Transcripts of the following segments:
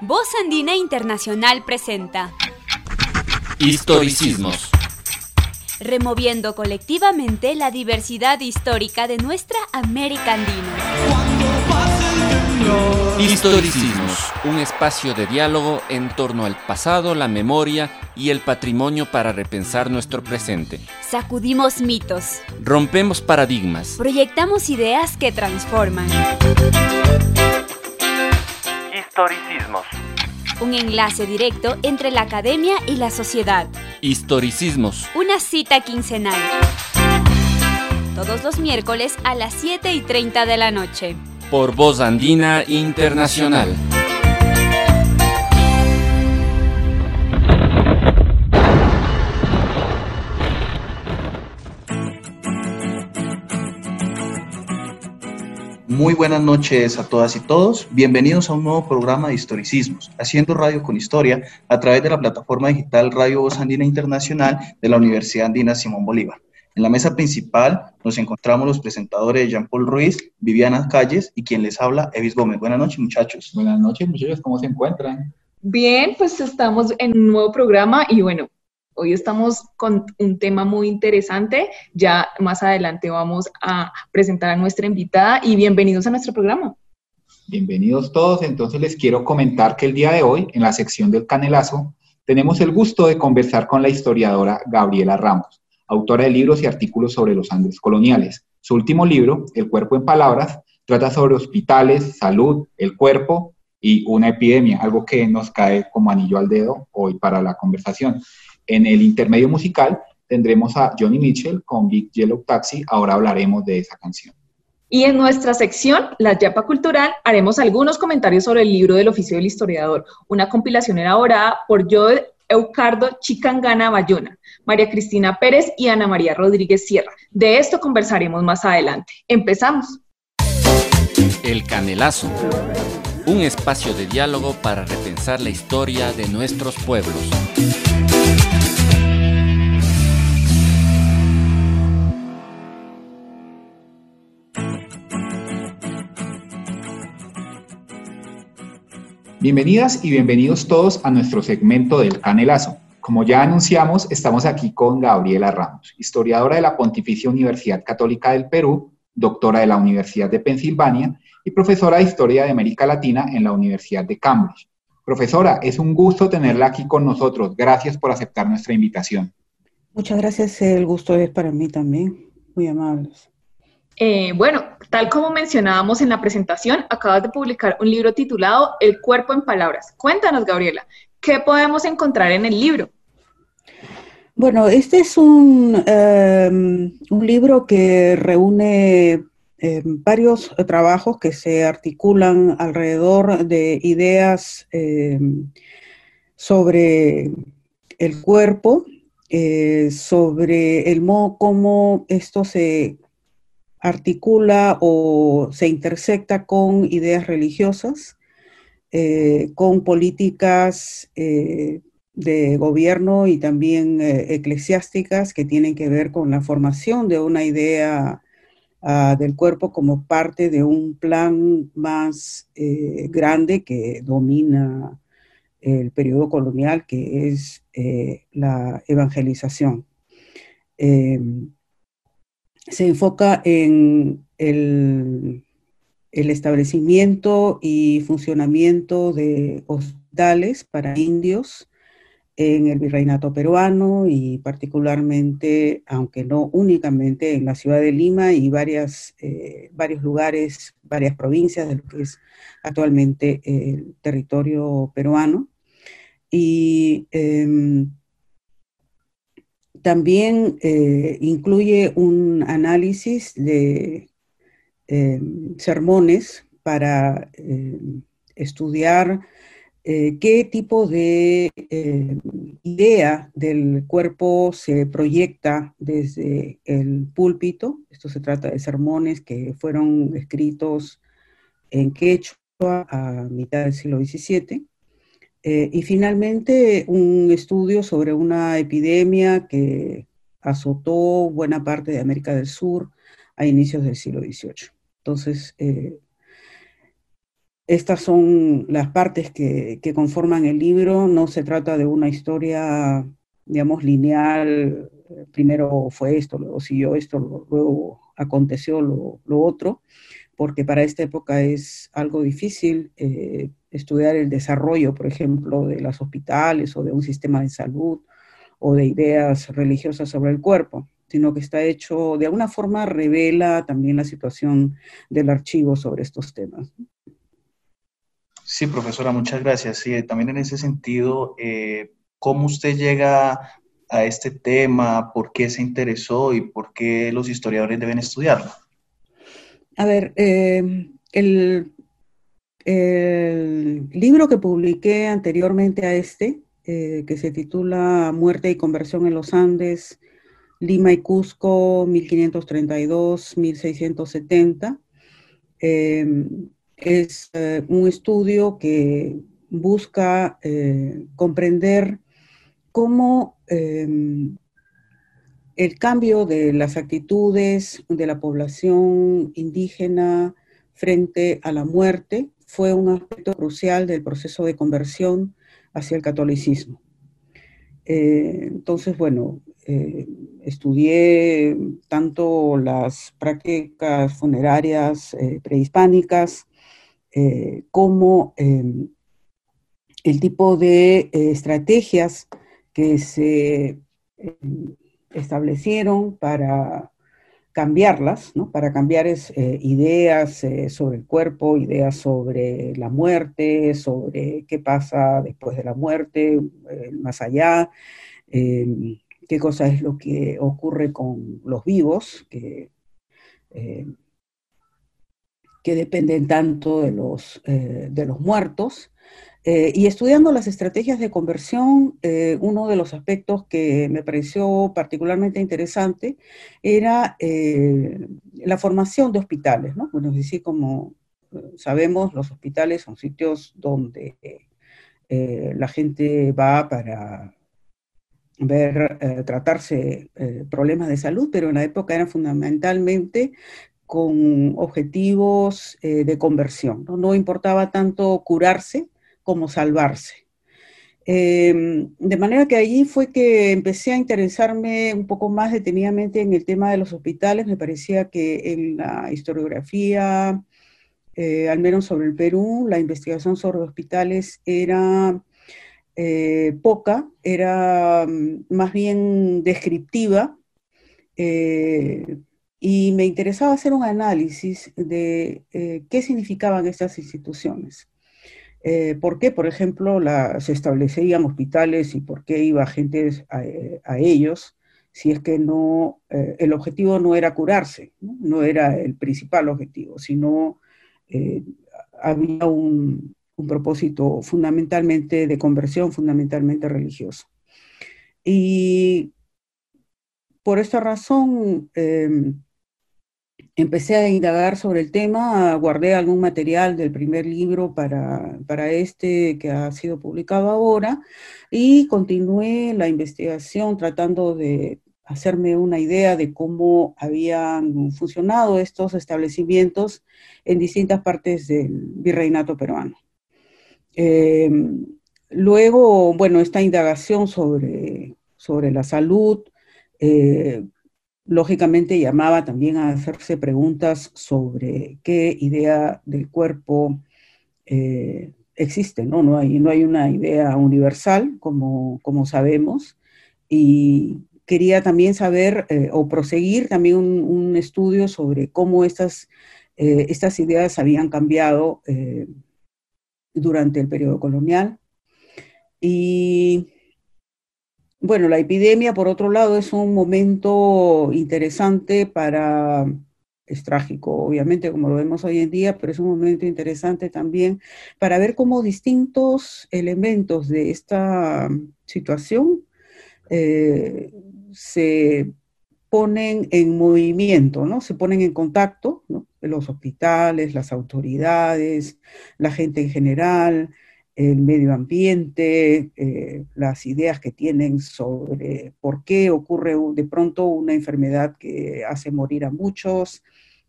Voz Andina Internacional presenta Historicismos. Removiendo colectivamente la diversidad histórica de nuestra América Andina. Historicismos, un espacio de diálogo en torno al pasado, la memoria y el patrimonio para repensar nuestro presente. Sacudimos mitos. Rompemos paradigmas. Proyectamos ideas que transforman. Historicismos. Un enlace directo entre la academia y la sociedad. Historicismos. Una cita quincenal. Todos los miércoles a las 7 y 30 de la noche. Por Voz Andina Internacional. Muy buenas noches a todas y todos. Bienvenidos a un nuevo programa de historicismos, haciendo radio con historia a través de la plataforma digital Radio Voz Andina Internacional de la Universidad Andina Simón Bolívar. En la mesa principal nos encontramos los presentadores Jean Paul Ruiz, Viviana Calles y quien les habla, Evis Gómez. Buenas noches, muchachos. Buenas noches, muchachos. ¿Cómo se encuentran? Bien, pues estamos en un nuevo programa y bueno, hoy estamos con un tema muy interesante. Ya más adelante vamos a presentar a nuestra invitada y bienvenidos a nuestro programa. Bienvenidos todos. Entonces les quiero comentar que el día de hoy, en la sección del Canelazo, tenemos el gusto de conversar con la historiadora Gabriela Ramos autora de libros y artículos sobre los Andes coloniales. Su último libro, El cuerpo en palabras, trata sobre hospitales, salud, el cuerpo y una epidemia, algo que nos cae como anillo al dedo hoy para la conversación. En el intermedio musical tendremos a Johnny Mitchell con Big Yellow Taxi, ahora hablaremos de esa canción. Y en nuestra sección, La Yapa Cultural, haremos algunos comentarios sobre el libro del oficio del historiador, una compilación elaborada por Joe Eucardo Chicangana Bayona, María Cristina Pérez y Ana María Rodríguez Sierra. De esto conversaremos más adelante. Empezamos. El Canelazo, un espacio de diálogo para repensar la historia de nuestros pueblos. Bienvenidas y bienvenidos todos a nuestro segmento del Canelazo. Como ya anunciamos, estamos aquí con Gabriela Ramos, historiadora de la Pontificia Universidad Católica del Perú, doctora de la Universidad de Pensilvania y profesora de Historia de América Latina en la Universidad de Cambridge. Profesora, es un gusto tenerla aquí con nosotros. Gracias por aceptar nuestra invitación. Muchas gracias, el gusto es para mí también. Muy amables. Eh, bueno, tal como mencionábamos en la presentación, acabas de publicar un libro titulado El cuerpo en palabras. Cuéntanos, Gabriela, ¿qué podemos encontrar en el libro? Bueno, este es un, em, un libro que reúne em, varios trabajos que se articulan alrededor de ideas em, sobre el cuerpo, eh, sobre el modo como esto se articula o se intersecta con ideas religiosas, eh, con políticas eh, de gobierno y también eh, eclesiásticas que tienen que ver con la formación de una idea ah, del cuerpo como parte de un plan más grande que domina el periodo colonial, que es la evangelización. Se enfoca en el, establecimiento y funcionamiento de hospitales para indios en el virreinato peruano y particularmente, aunque no únicamente en la ciudad de Lima y varias, eh, varios lugares, varias provincias de lo que es actualmente el territorio peruano. Y em, también eh, incluye un análisis de eh, sermones para eh, estudiar qué tipo de idea del cuerpo se proyecta desde el púlpito. Esto se trata de sermones que fueron escritos en quechua a mitad del siglo XVII eh, y finalmente, un estudio sobre una epidemia que azotó buena parte de América del Sur a inicios del siglo XVIII. Entonces, eh, estas son las partes que, conforman el libro. No se trata de una historia, digamos, lineal. Primero fue esto, luego siguió esto, luego aconteció lo, otro, porque para esta época es algo difícil eh, estudiar el desarrollo, por ejemplo, de los hospitales o de un sistema de salud o de ideas religiosas sobre el cuerpo, sino que está hecho, de alguna forma revela también la situación del archivo sobre estos temas. Sí, profesora, muchas gracias. Sí, también en ese sentido, eh, ¿cómo usted llega a este tema? ¿Por qué se interesó y por qué los historiadores deben estudiarlo? A ver, eh, el, libro que publiqué anteriormente a este, eh, que se titula Muerte y conversión en los Andes, Lima y Cusco, 1532-1670, es eh, un estudio que busca eh, comprender cómo em, el cambio de las actitudes de la población indígena frente a la muerte fue un aspecto crucial del proceso de conversión hacia el catolicismo. Eh, entonces, bueno, estudié tanto las prácticas funerarias prehispánicas eh, cómo em, el tipo de eh, estrategias que se em, establecieron para cambiarlas, ¿no? para cambiar eh, ideas sobre el cuerpo, ideas sobre la muerte, sobre qué pasa después de la muerte, más allá, em, qué cosa es lo que ocurre con los vivos, que que dependen tanto de los, eh, de los muertos. Eh, y estudiando las estrategias de conversión, eh, uno de los aspectos que me pareció particularmente interesante era la formación de hospitales, ¿no? Bueno, es decir, como sabemos, los hospitales son sitios donde la gente va para ver, tratarse problemas de salud, pero en la época eran fundamentalmente con objetivos eh, de conversión. ¿no? importaba tanto curarse como salvarse. Em, de manera que allí fue que empecé a interesarme un poco más detenidamente en el tema de los hospitales. Me parecía que en la historiografía, eh, al menos sobre el Perú, la investigación sobre hospitales era eh, poca, era mm, más bien descriptiva, y me interesaba hacer un análisis de eh, qué significaban estas instituciones. Eh, ¿Por qué, por ejemplo, se establecían hospitales y por qué iba gente a, ellos si es que no, eh, el objetivo no era curarse, no, era el principal objetivo, sino había un, un propósito fundamentalmente de conversión, fundamentalmente religioso. Y por esta razón, em, empecé a indagar sobre el tema, guardé algún material del primer libro para, para, este que ha sido publicado ahora y continué la investigación tratando de hacerme una idea de cómo habían funcionado estos establecimientos en distintas partes del virreinato peruano. Em, luego, bueno, esta indagación sobre, sobre la salud, eh, lógicamente llamaba también a hacerse preguntas sobre qué idea del cuerpo eh, existe, ¿no? No hay, no hay una idea universal, como, como sabemos, y quería también saber eh, o proseguir también un, estudio sobre cómo estas, eh, estas ideas habían cambiado durante el periodo colonial. Y bueno, la epidemia, por otro lado, es un momento interesante para, es trágico, obviamente, como lo vemos hoy en día, pero es un momento interesante también para ver cómo distintos elementos de esta situación eh, se ponen en movimiento, ¿no? Se ponen en contacto, ¿no? Los hospitales, las autoridades, la gente en general, el medio ambiente, eh, las ideas que tienen sobre por qué ocurre de pronto una enfermedad que hace morir a muchos,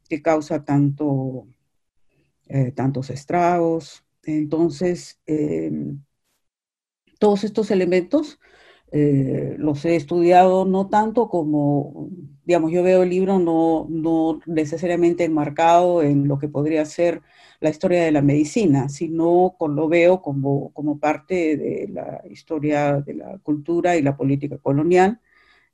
que causa tanto tantos estragos. Entonces, todos estos elementos eh, los he estudiado no tanto como, digamos, yo veo el libro no, no necesariamente enmarcado en lo que podría ser la historia de la medicina, sino con, lo veo como, como parte de la historia de la cultura y la política colonial,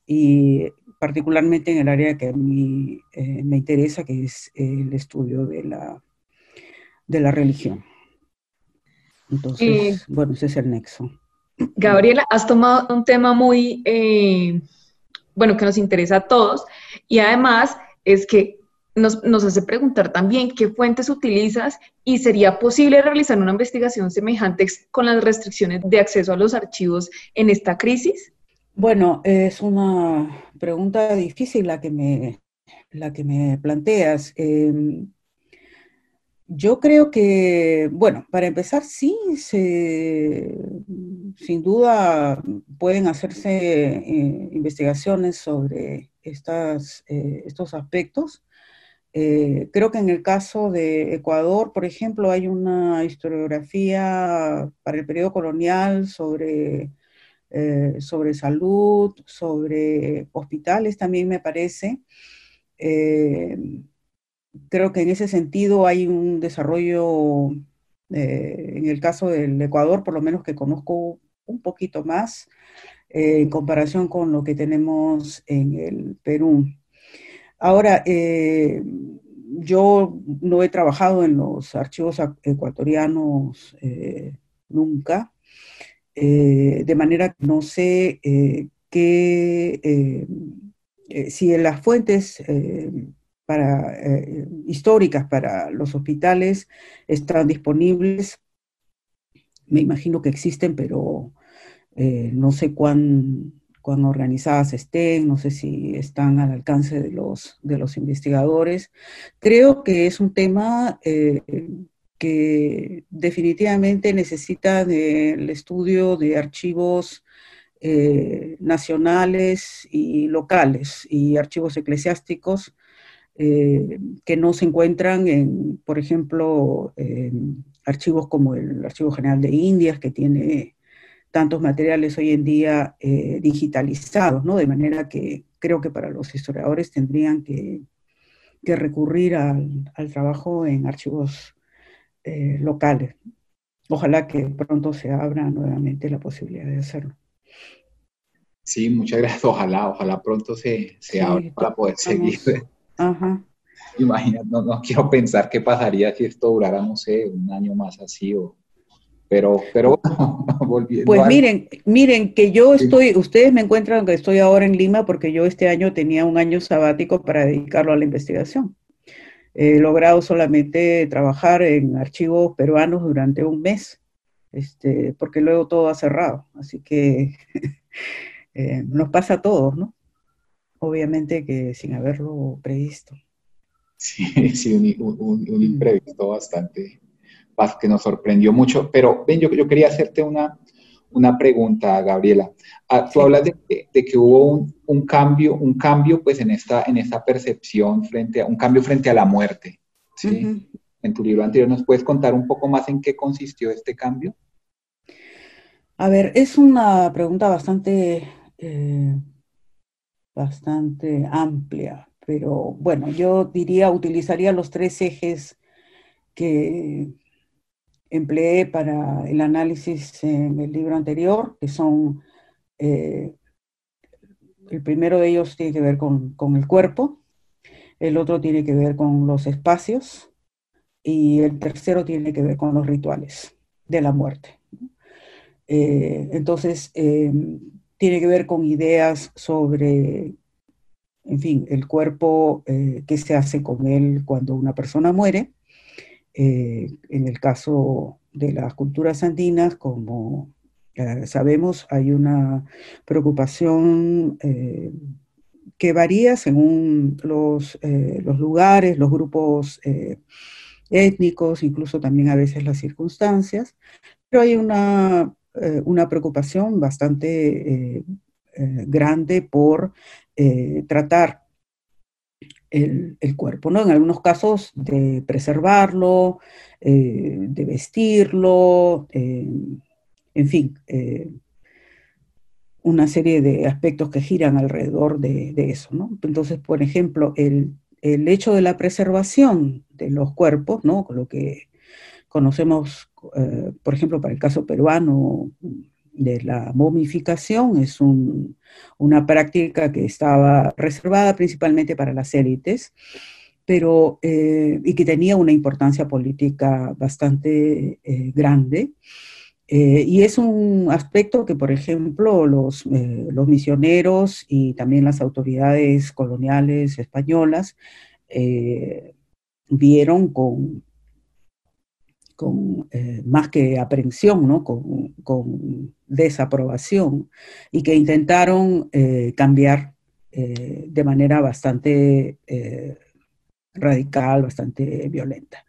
y particularmente en el área que a mí eh, me interesa, que es el estudio de la, de la religión. Entonces, bueno, ese es el nexo. Gabriela, has tomado un tema muy, eh, bueno, que nos interesa a todos y además es que nos, hace preguntar también qué fuentes utilizas y sería posible realizar una investigación semejante con las restricciones de acceso a los archivos en esta crisis. Bueno, es una pregunta difícil la que me, la que me planteas. Em, yo creo que, bueno, para empezar, sí, sin duda pueden hacerse eh, investigaciones sobre estas, eh, estos aspectos. Eh, creo que en el caso de Ecuador, por ejemplo, hay una historiografía para el periodo colonial sobre, sobre salud, sobre hospitales también me parece creo que en ese sentido hay un desarrollo, eh, en el caso del Ecuador, por lo menos que conozco un poquito más, eh, en comparación con lo que tenemos en el Perú. Ahora, eh, yo no he trabajado en los archivos ecuatorianos nunca, de manera que no sé qué, si en las fuentes para, eh, históricas para los hospitales están disponibles. Me imagino que existen, pero eh, no sé cuán, organizadas estén, no sé si están al alcance de los, de los investigadores. Creo que es un tema eh, que definitivamente necesita del estudio de archivos nacionales y locales y archivos eclesiásticos eh, que no se encuentran en, por ejemplo, en archivos como el Archivo General de Indias, que tiene tantos materiales hoy en día eh, digitalizados, ¿no? De manera que creo que para los historiadores tendrían que, recurrir al, trabajo en archivos eh, locales. Ojalá que pronto se abra nuevamente la posibilidad de hacerlo. Sí, muchas gracias. Ojalá, ojalá pronto se, se abra para poder seguir Ajá. Imagínate, no, quiero pensar qué pasaría si esto durara, no sé, un año más así o... Pero, pero volviendo Pues miren, miren que yo estoy, ustedes me encuentran que estoy ahora en Lima porque yo este año tenía un año sabático para dedicarlo a la investigación. He logrado solamente trabajar en archivos peruanos durante un mes, este, porque luego todo ha cerrado. Así que eh, nos pasa a todos, ¿no? Obviamente que sin haberlo previsto. Sí, sí, un, mm. imprevisto bastante, que nos sorprendió mucho. Pero ven, yo, yo quería hacerte una, una pregunta, Gabriela. Ah, tú hablas de, que hubo un, cambio, un cambio pues en esta, en esta percepción frente a, un cambio frente a la muerte. ¿sí? En tu libro anterior, ¿nos puedes contar un poco más en qué consistió este cambio? A ver, es una pregunta bastante eh, bastante amplia, pero bueno, yo diría, utilizaría los tres ejes que empleé para el análisis en el libro anterior, que son, eh, el primero de ellos tiene que ver con, el cuerpo, el otro tiene que ver con los espacios y el tercero tiene que ver con los rituales de la muerte. Eh, entonces, eh, tiene que ver con ideas sobre, en fin, el cuerpo, eh, qué se hace con él cuando una persona muere. Eh, en el caso de las culturas andinas, como sabemos, hay una preocupación eh, que varía según los, los lugares, los grupos étnicos, incluso también a veces las circunstancias, pero hay una eh, una preocupación bastante eh, eh, grande por tratar el, cuerpo, ¿no? En algunos casos de preservarlo, de vestirlo, en fin, una serie de aspectos que giran alrededor de, eso, ¿no? Entonces, por ejemplo, el, el, hecho de la preservación de los cuerpos, ¿no? Lo que conocemos, por ejemplo, para el caso peruano, de la momificación es una práctica que estaba reservada principalmente para las élites, pero eh, y que tenía una importancia política bastante eh, grande. Eh, y es un aspecto que, por ejemplo, los, los, misioneros y también las autoridades coloniales españolas vieron con, con eh, más que aprehensión, ¿no? con, desaprobación, y que intentaron eh, cambiar eh, de manera bastante radical, bastante violenta.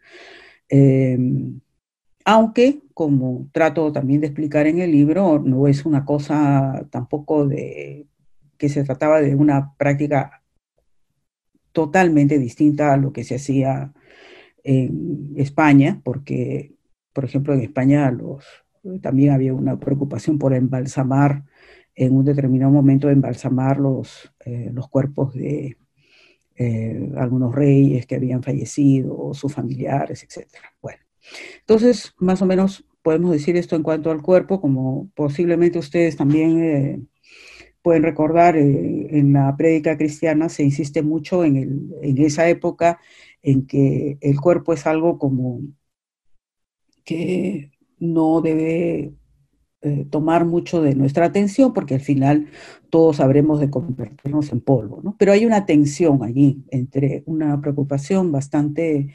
Em, aunque, como trato también de explicar en el libro, no es una cosa tampoco de que se trataba de una práctica totalmente distinta a lo que se hacía en España, porque, por ejemplo, en España los, también había una preocupación por embalsamar, en un determinado momento, embalsamar los, eh, los cuerpos de eh, algunos reyes que habían fallecido, sus familiares, etc. Bueno, entonces, más o menos podemos decir esto en cuanto al cuerpo, como posiblemente ustedes también eh, pueden recordar, en la prédica cristiana se insiste mucho en, el, en esa época en que el cuerpo es algo como que no debe eh, tomar mucho de nuestra atención porque al final todos sabremos de convertirnos en polvo, ¿no? Pero hay una tensión allí entre una preocupación bastante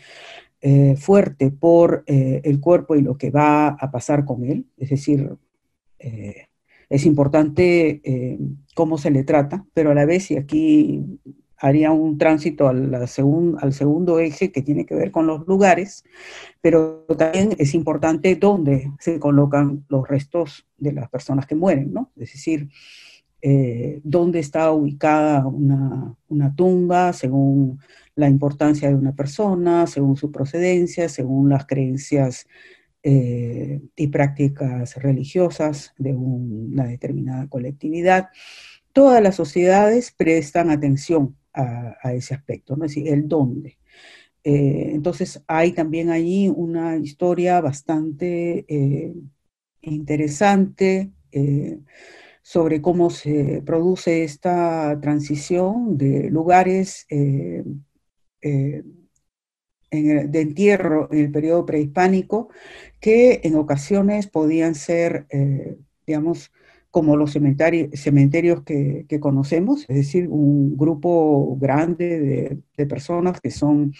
eh, fuerte por eh, el cuerpo y lo que va a pasar con él, es decir, es importante cómo se le trata, pero a la vez, y aquí haría un tránsito al, segundo eje que tiene que ver con los lugares, pero también es importante dónde se colocan los restos de las personas que mueren, ¿no? Es decir, eh, dónde está ubicada una, una, tumba según la importancia de una persona, según su procedencia, según las creencias eh, y prácticas religiosas de una determinada colectividad. Todas las sociedades prestan atención a, ese aspecto, ¿no? es decir, el dónde. Eh, entonces hay también allí una historia bastante eh, interesante eh, sobre cómo se produce esta transición de lugares de entierro en el periodo prehispánico que en ocasiones podían ser, digamos, como los cementerios que, conocemos, es decir, un grupo grande de, personas que son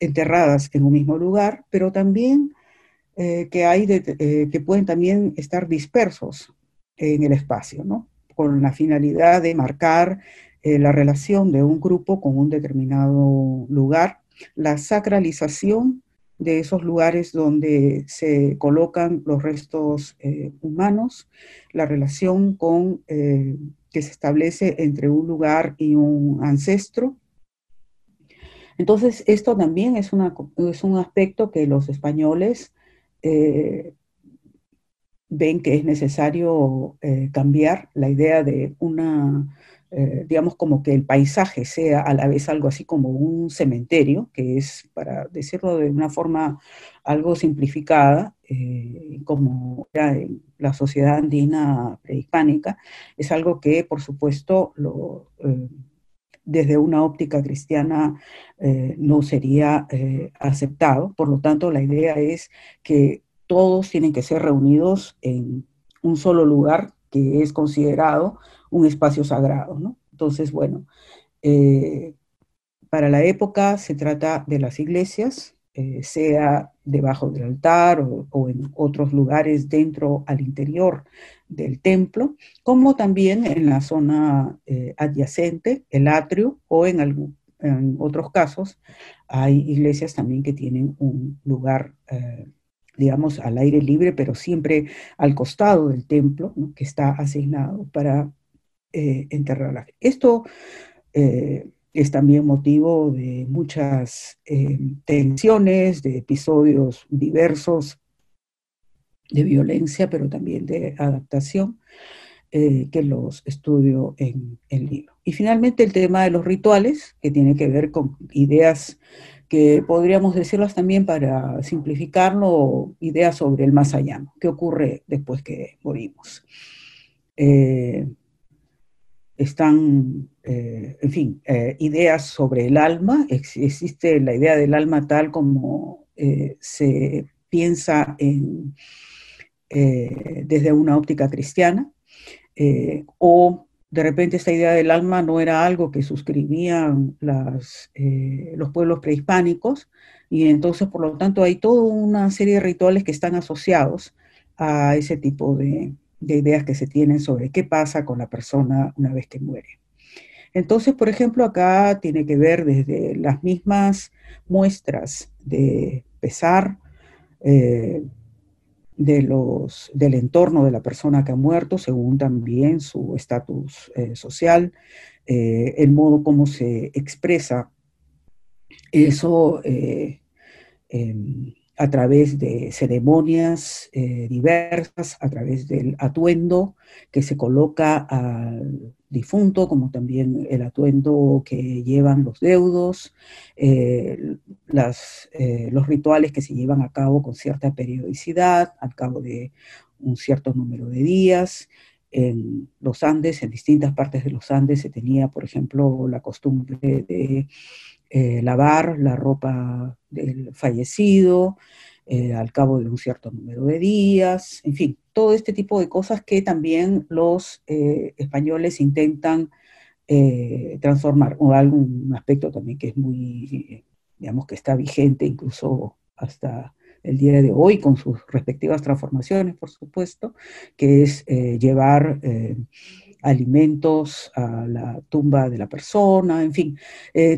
enterradas en un mismo lugar, pero también eh, que, hay eh, que pueden también estar dispersos en el espacio, ¿no? con la finalidad de marcar eh, la relación de un grupo con un determinado lugar, la sacralización de esos lugares donde se colocan los restos eh, humanos, la relación con, eh, que se establece entre un lugar y un ancestro. Entonces, esto también es, es un aspecto que los españoles eh, ven que es necesario cambiar la idea de una eh, digamos, como que el paisaje sea a la vez algo así como un cementerio, que es, para decirlo de una forma algo simplificada, eh, como era la sociedad andina prehispánica, es algo que, por supuesto, eh, desde una óptica cristiana no sería aceptado. Por lo tanto, la idea es que todos tienen que ser reunidos en un solo lugar que es considerado un espacio sagrado, ¿no? Entonces, bueno, eh, para la época se trata de las iglesias, eh, sea debajo del altar o, en otros lugares dentro al interior del templo, como también en la zona eh, adyacente, el atrio, o en, en otros casos hay iglesias también que tienen un lugar digamos, al aire libre, pero siempre al costado del templo, que está asignado para eh, enterrar a la gente. Esto, eh, es también motivo de muchas eh, tensiones, de episodios diversos de violencia, pero también de adaptación, eh, que los estudio en el libro. Y finalmente el tema de los rituales, que tiene que ver con ideas que podríamos decirlas también para simplificarlo, ideas sobre el más allá, qué ocurre después que morimos. Están, eh, en fin, eh, ideas sobre el alma, existe la idea del alma tal como se piensa en, desde una óptica cristiana, o de repente esta idea del alma no era algo que suscribían eh, los pueblos prehispánicos y entonces por lo tanto hay toda una serie de rituales que están asociados a ese tipo de, ideas que se tienen sobre qué pasa con la persona una vez que muere. Entonces, por ejemplo, acá tiene que ver desde las mismas muestras de pesar, eh, de los, del entorno de la persona que ha muerto, según también su estatus eh, social, eh, el modo como se expresa eso em, a través de ceremonias diversas, a través del atuendo que se coloca al difunto, como también el atuendo que llevan los deudos, eh, eh, los rituales que se llevan a cabo con cierta periodicidad, al cabo de un cierto número de días. En los Andes, en distintas partes de los Andes, se tenía, por ejemplo, la costumbre de eh, lavar la ropa del fallecido, al cabo de un cierto número de días, en fin, todo este tipo de cosas que también los eh, españoles intentan eh, transformar, o algún aspecto también que es muy, digamos, que está vigente incluso hasta el día de hoy, con sus respectivas transformaciones, por supuesto, que es eh, llevar alimentos a la tumba de la persona, en fin,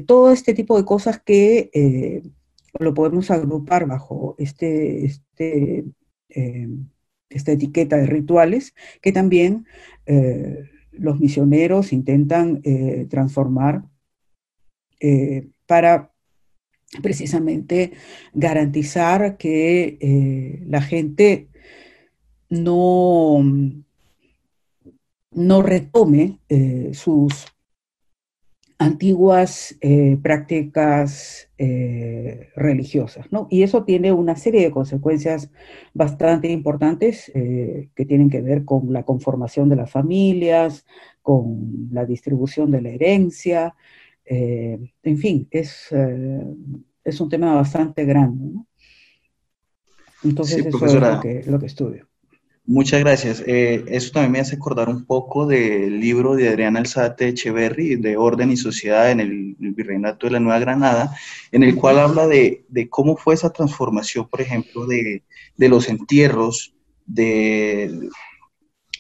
todo este tipo de cosas que lo podemos agrupar bajo este, este esta etiqueta de rituales, que también eh, los misioneros intentan eh, transformar eh, para precisamente garantizar que la gente no, no retome sus antiguas eh, prácticas eh, religiosas, ¿no? Y eso tiene una serie de consecuencias bastante importantes eh, que tienen que ver con la conformación de las familias, con la distribución de la herencia, en fin, es, es un tema bastante grande, ¿no? Entonces eso es lo que, lo que estudio. Muchas gracias. Eh, eso también me hace acordar un poco del libro de Adriana Alzate Echeverry, de Orden y Sociedad en el, Virreinato de la Nueva Granada, en el cual habla de, cómo fue esa transformación, por ejemplo, de, de los entierros, de,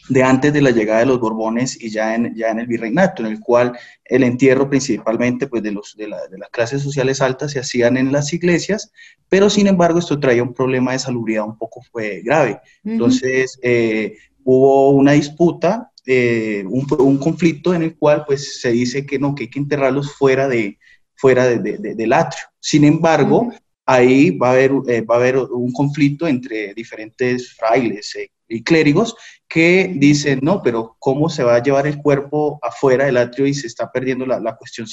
de antes de la llegada de los Borbones y ya en, ya en el virreinato, en el cual el entierro principalmente pues, de, los, de, las clases sociales altas se hacían en las iglesias, pero sin embargo esto traía un problema de salubridad un poco fue grave. Entonces eh, hubo una disputa, eh, un, un, conflicto en el cual pues se dice que no, que hay que enterrarlos fuera, de, fuera de, del atrio. Sin embargo, ahí va a, haber, eh, va a haber un conflicto entre diferentes frailes y clérigos que dicen, no, pero ¿cómo se va a llevar el cuerpo afuera del atrio y se está perdiendo la, la cuestión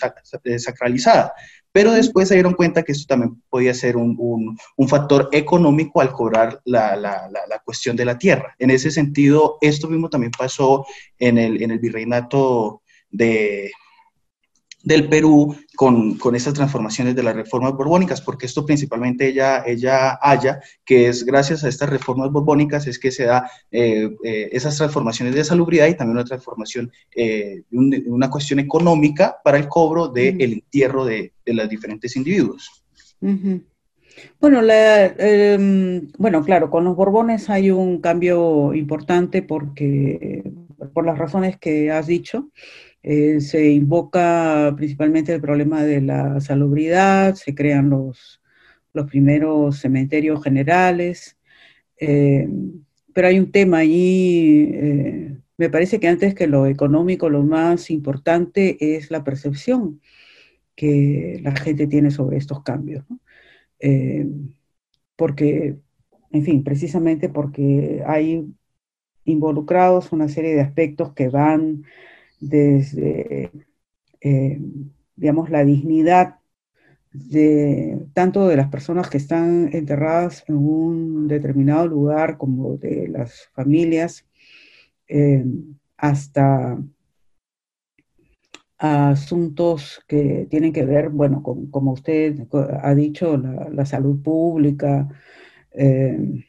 eh, sacralizada? Pero después se dieron cuenta que esto también podía ser un, un, un factor económico al cobrar la, la, la, cuestión de la tierra. En ese sentido, esto mismo también pasó en el, en el virreinato de, del Perú con, con estas transformaciones de las reformas borbónicas, porque esto principalmente ella, ella halla que es gracias a estas reformas borbónicas es que se da eh, eh, esas transformaciones de salubridad y también una transformación, eh, una cuestión económica para el cobro del entierro de, de, los diferentes individuos. Bueno, la, em, bueno, claro, con los Borbones hay un cambio importante porque, por las razones que has dicho, eh, se invoca principalmente el problema de la salubridad, se crean los, los primeros cementerios generales, eh, pero hay un tema ahí, eh, me parece que antes que lo económico, lo más importante es la percepción que la gente tiene sobre estos cambios. Porque, en fin, precisamente porque hay involucrados una serie de aspectos que van desde, eh, digamos, la dignidad de tanto de las personas que están enterradas en un determinado lugar como de las familias, eh, hasta asuntos que tienen que ver, bueno, con, como usted ha dicho, la, salud pública, eh,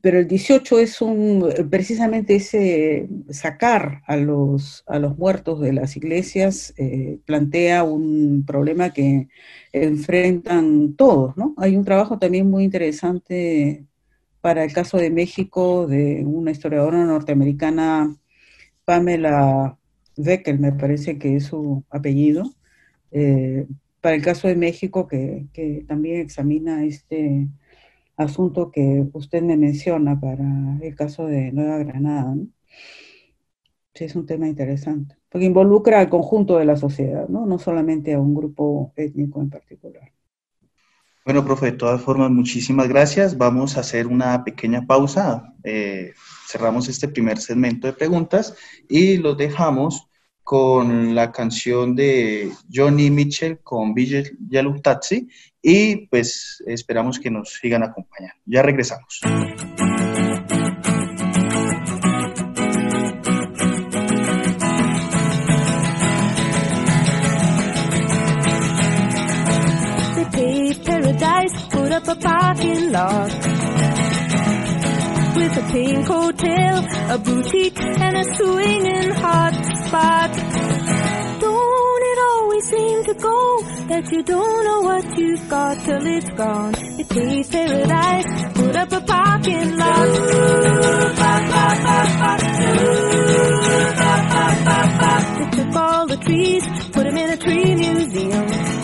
pero el 18 es un, precisamente ese sacar a los, a los muertos de las iglesias eh, plantea un problema que enfrentan todos, ¿no? Hay un trabajo también muy interesante para el caso de México de una historiadora norteamericana, Pamela Deckel, me parece que es su apellido, eh, para el caso de México que, que también examina este asunto que usted me menciona para el caso de Nueva Granada. Sí, es un tema interesante, porque involucra al conjunto de la sociedad, ¿no? no solamente a un grupo étnico en particular. Bueno, profe, de todas formas, muchísimas gracias. Vamos a hacer una pequeña pausa. Eh, cerramos este primer segmento de preguntas y los dejamos con la canción de Johnny Mitchell con Yellow Taxi y pues esperamos que nos sigan acompañando. Ya regresamos. a lot a pink hotel, a boutique, and a swinging hot spot. Don't it always seem to go that you don't know what you've got till it's gone. It pays paradise, put up a parking lot. They took all the trees, put them in a tree museum.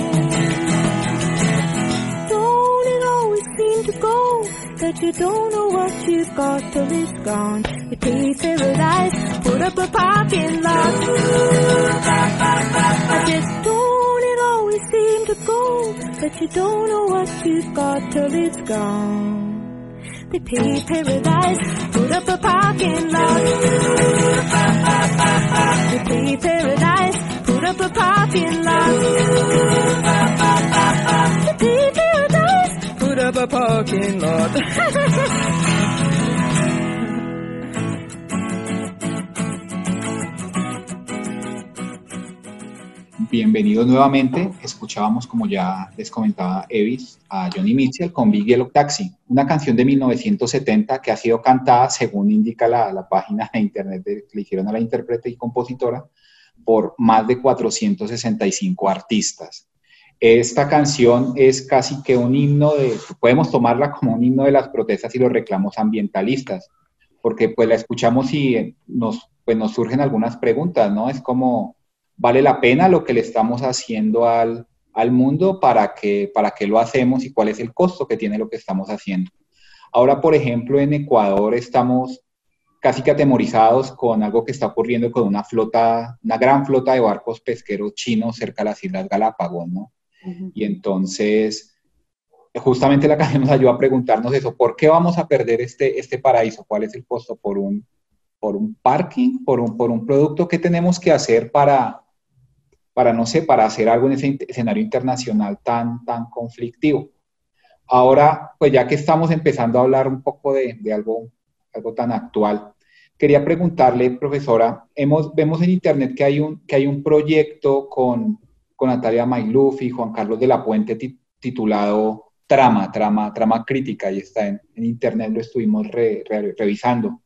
That you don't know what you've got till it's gone. You pay paradise, put up a parking lot. I just don't it always seem to go that you don't know what you've got till it's gone. They pay paradise, put up a parking lot. They pay paradise, put up a parking lot. They pay bienvenidos nuevamente. Escuchábamos, como ya les comentaba Evis, a Johnny Mitchell con Big Yellow Taxi, una canción de 1970 que ha sido cantada, según indica la, página de internet que le hicieron a la intérprete y compositora, por más de 465 artistas. Esta canción es casi que un himno de, podemos tomarla como un himno de las protestas y los reclamos ambientalistas, porque pues la escuchamos y nos, pues nos surgen algunas preguntas, ¿no? Es como, vale la pena lo que le estamos haciendo al, mundo, para que, para qué lo hacemos y cuál es el costo que tiene lo que estamos haciendo. Ahora, por ejemplo, en Ecuador estamos casi que atemorizados con algo que está ocurriendo con una flota, una gran flota de barcos pesqueros chinos cerca de las Islas Galápagos, ¿no? Y entonces, justamente la canción nos ayuda a preguntarnos eso, ¿por qué vamos a perder este, este paraíso? ¿Cuál es el costo por un, por un parking, por un, por un producto que tenemos que hacer para, para, no sé, para hacer algo en ese escenario internacional tan, tan conflictivo. Ahora, pues ya que estamos empezando a hablar un poco de, algo, algo tan actual, quería preguntarle, profesora, vemos en internet que hay un, que hay un proyecto con, con Natalia Mailuf y Juan Carlos de la Puente titulado Trama, Trama, Trama Crítica, y está en, internet, lo estuvimos revisando.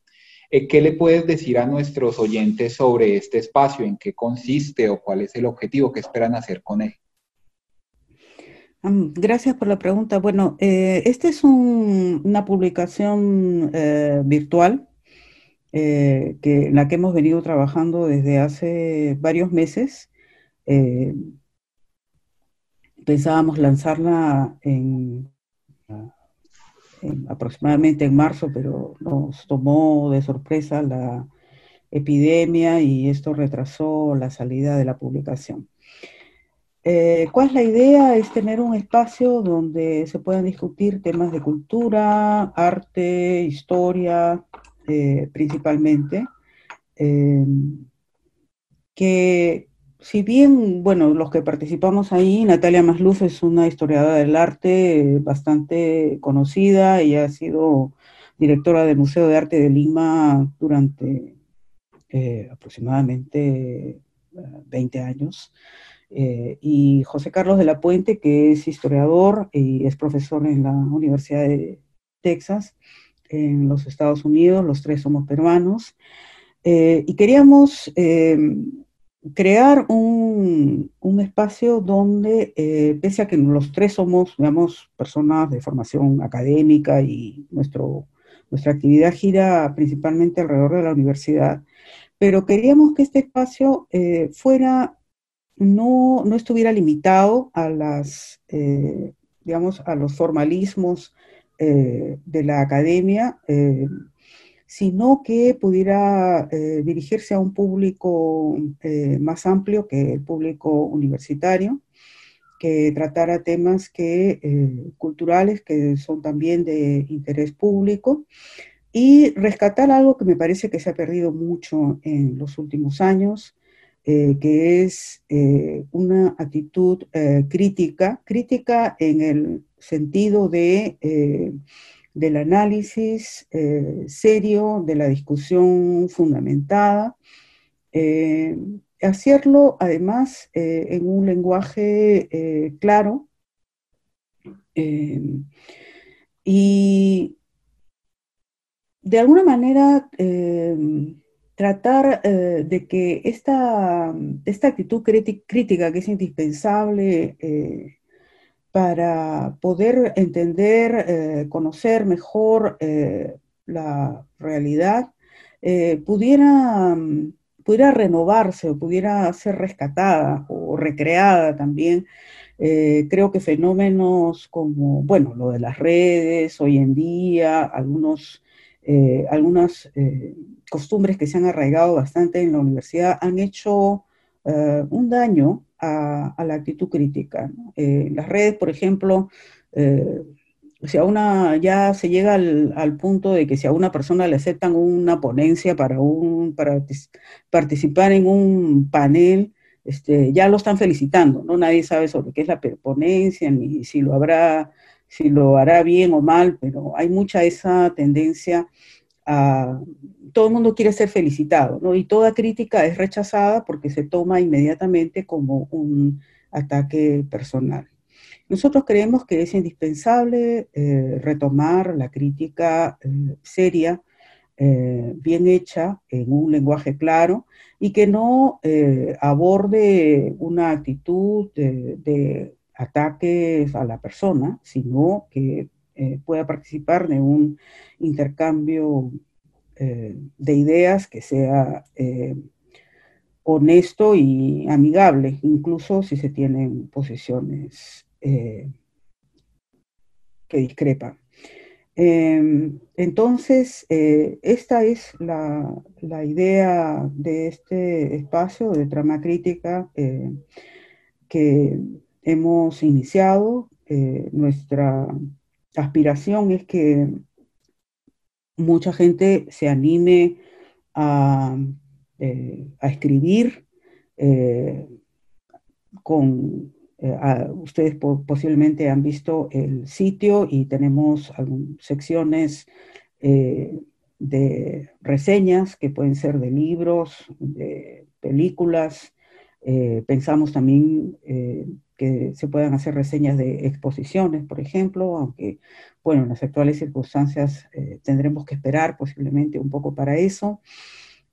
Eh, ¿Qué le puedes decir a nuestros oyentes sobre este espacio? ¿En qué consiste o cuál es el objetivo que esperan hacer con él? Gracias por la pregunta. Bueno, eh, esta es una publicación eh, virtual que, en la que hemos venido trabajando desde hace varios meses. Pensábamos lanzarla en aproximadamente en marzo, pero nos tomó de sorpresa la epidemia y esto retrasó la salida de la publicación. Eh, ¿Cuál es la idea? Es tener un espacio donde se puedan discutir temas de cultura, arte, historia, eh, principalmente, eh, que si bien, bueno, los que participamos ahí, Natalia Masluf es una historiadora del arte bastante conocida, ella ha sido directora del Museo de Arte de Lima durante eh, aproximadamente 20 eh, años. Eh, y José Carlos de la Puente, que es historiador y es profesor en la Universidad de Texas, en los Estados Unidos, los tres somos peruanos. y queríamos crear un, espacio donde, eh, pese a que los tres somos, digamos, personas de formación académica y nuestro, nuestra actividad gira principalmente alrededor de la universidad, pero queríamos que este espacio eh, fuera, no, no, estuviera limitado a las, eh, digamos, a los formalismos de la academia, sino que pudiera eh, dirigirse a un público eh, más amplio que el público universitario, que tratara temas que, eh, culturales que son también de interés público y rescatar algo que me parece que se ha perdido mucho en los últimos años, que es una actitud crítica, crítica en el sentido de del análisis eh, serio, de la discusión fundamentada, eh, hacerlo además eh, en un lenguaje claro y de alguna manera tratar de que esta, esta actitud crítica que es indispensable para poder entender, eh, conocer mejor eh, la realidad, eh, pudiera, mm, pudiera renovarse o pudiera ser rescatada o recreada también. creo que fenómenos como, bueno, lo de las redes hoy en día, algunos, algunas costumbres que se han arraigado bastante en la universidad han hecho un daño a, la actitud crítica. Eh, las redes, por ejemplo, eh, si a una ya se llega al, punto de que si a una persona le aceptan una ponencia para, un, para participar en un panel, este, ya lo están felicitando, ¿no? Nadie sabe sobre qué es la ponencia, ni si lo habrá, si lo hará bien o mal, pero hay mucha esa tendencia todo el mundo quiere ser felicitado, ¿no? Y toda crítica es rechazada porque se toma inmediatamente como un ataque personal. Nosotros creemos que es indispensable eh, retomar la crítica eh, seria, eh, bien hecha, en un lenguaje claro, y que no aborde una actitud de, de, ataques a la persona, sino que pueda participar de un intercambio eh, de ideas que sea eh, honesto y amigable, incluso si se tienen posiciones eh, que discrepan. Em, entonces, esta es la, la, idea de este espacio de trama crítica que hemos iniciado. nuestra aspiración es que mucha gente se anime a, eh, escribir eh, con ustedes posiblemente han visto el sitio y tenemos secciones de reseñas que pueden ser de libros, de películas. pensamos también que se puedan hacer reseñas de exposiciones, por ejemplo, aunque, bueno, en las actuales circunstancias eh, tendremos que esperar posiblemente un poco para eso.